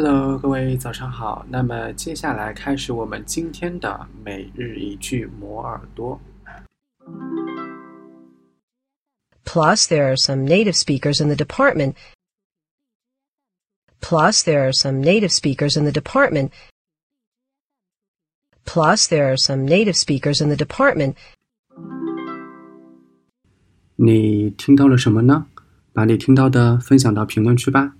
Hello，各位早上好。那么接下来开始我们今天的每日一句磨耳朵。Plus, there are some native speakers in the department. Plus, there are some native speakers in the department. Plus, there are some native speakers in the department. 你听到了什么呢？把你听到的分享到评论区吧。